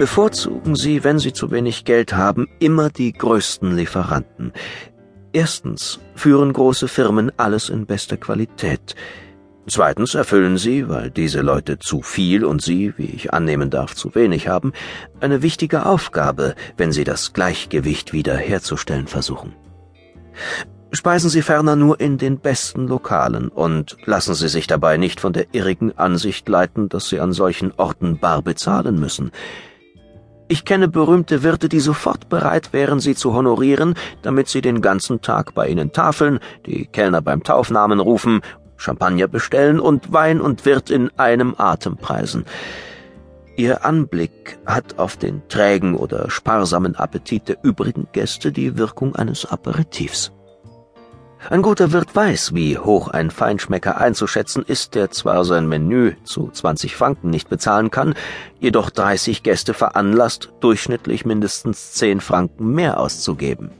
bevorzugen Sie, wenn Sie zu wenig Geld haben, immer die größten Lieferanten. Erstens führen große Firmen alles in bester Qualität. Zweitens erfüllen sie, weil diese Leute zu viel und sie, wie ich annehmen darf, zu wenig haben, eine wichtige Aufgabe, wenn sie das Gleichgewicht wieder herzustellen versuchen. Speisen Sie ferner nur in den besten Lokalen und lassen Sie sich dabei nicht von der irrigen Ansicht leiten, dass Sie an solchen Orten bar bezahlen müssen. Ich kenne berühmte Wirte, die sofort bereit wären, Sie zu honorieren, damit Sie den ganzen Tag bei Ihnen tafeln, die Kellner beim Taufnamen rufen, Champagner bestellen und Wein und Wirt in einem Atem preisen. Ihr Anblick hat auf den trägen oder sparsamen Appetit der übrigen Gäste die Wirkung eines Aperitifs. Ein guter Wirt weiß, wie hoch ein Feinschmecker einzuschätzen ist, der zwar sein Menü zu 20 Franken nicht bezahlen kann, jedoch 30 Gäste veranlasst, durchschnittlich mindestens 10 Franken mehr auszugeben.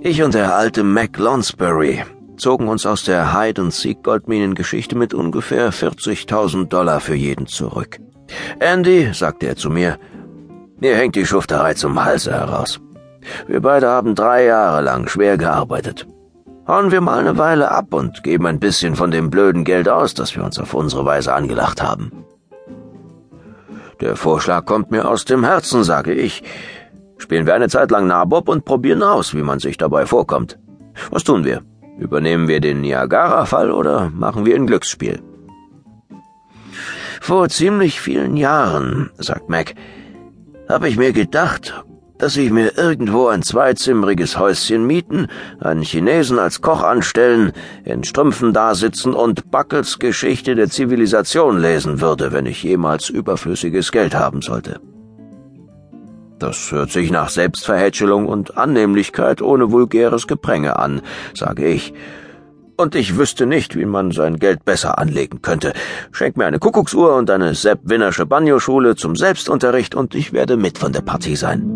Ich und der alte Mac Lonsbury zogen uns aus der Hide-and-Seek-Goldminengeschichte mit ungefähr 40.000 Dollar für jeden zurück. Andy, sagte er zu mir, mir hängt die Schufterei zum Halse heraus. Wir beide haben drei Jahre lang schwer gearbeitet. Hauen wir mal eine Weile ab und geben ein bisschen von dem blöden Geld aus, das wir uns auf unsere Weise angelacht haben. Der Vorschlag kommt mir aus dem Herzen, sage ich. Spielen wir eine Zeit lang Nabob und probieren aus, wie man sich dabei vorkommt. Was tun wir? Übernehmen wir den Niagara-Fall oder machen wir ein Glücksspiel? Vor ziemlich vielen Jahren, sagt Mac, habe ich mir gedacht, dass ich mir irgendwo ein zweizimmeriges Häuschen mieten, einen Chinesen als Koch anstellen, in Strümpfen dasitzen und Buckles Geschichte der Zivilisation lesen würde, wenn ich jemals überflüssiges Geld haben sollte. Das hört sich nach Selbstverhätschelung und Annehmlichkeit ohne vulgäres Gepränge an, sage ich. Und ich wüsste nicht, wie man sein Geld besser anlegen könnte. Schenk mir eine Kuckucksuhr und eine Sepp Winnersche Banjo-Schule zum Selbstunterricht und ich werde mit von der Partie sein.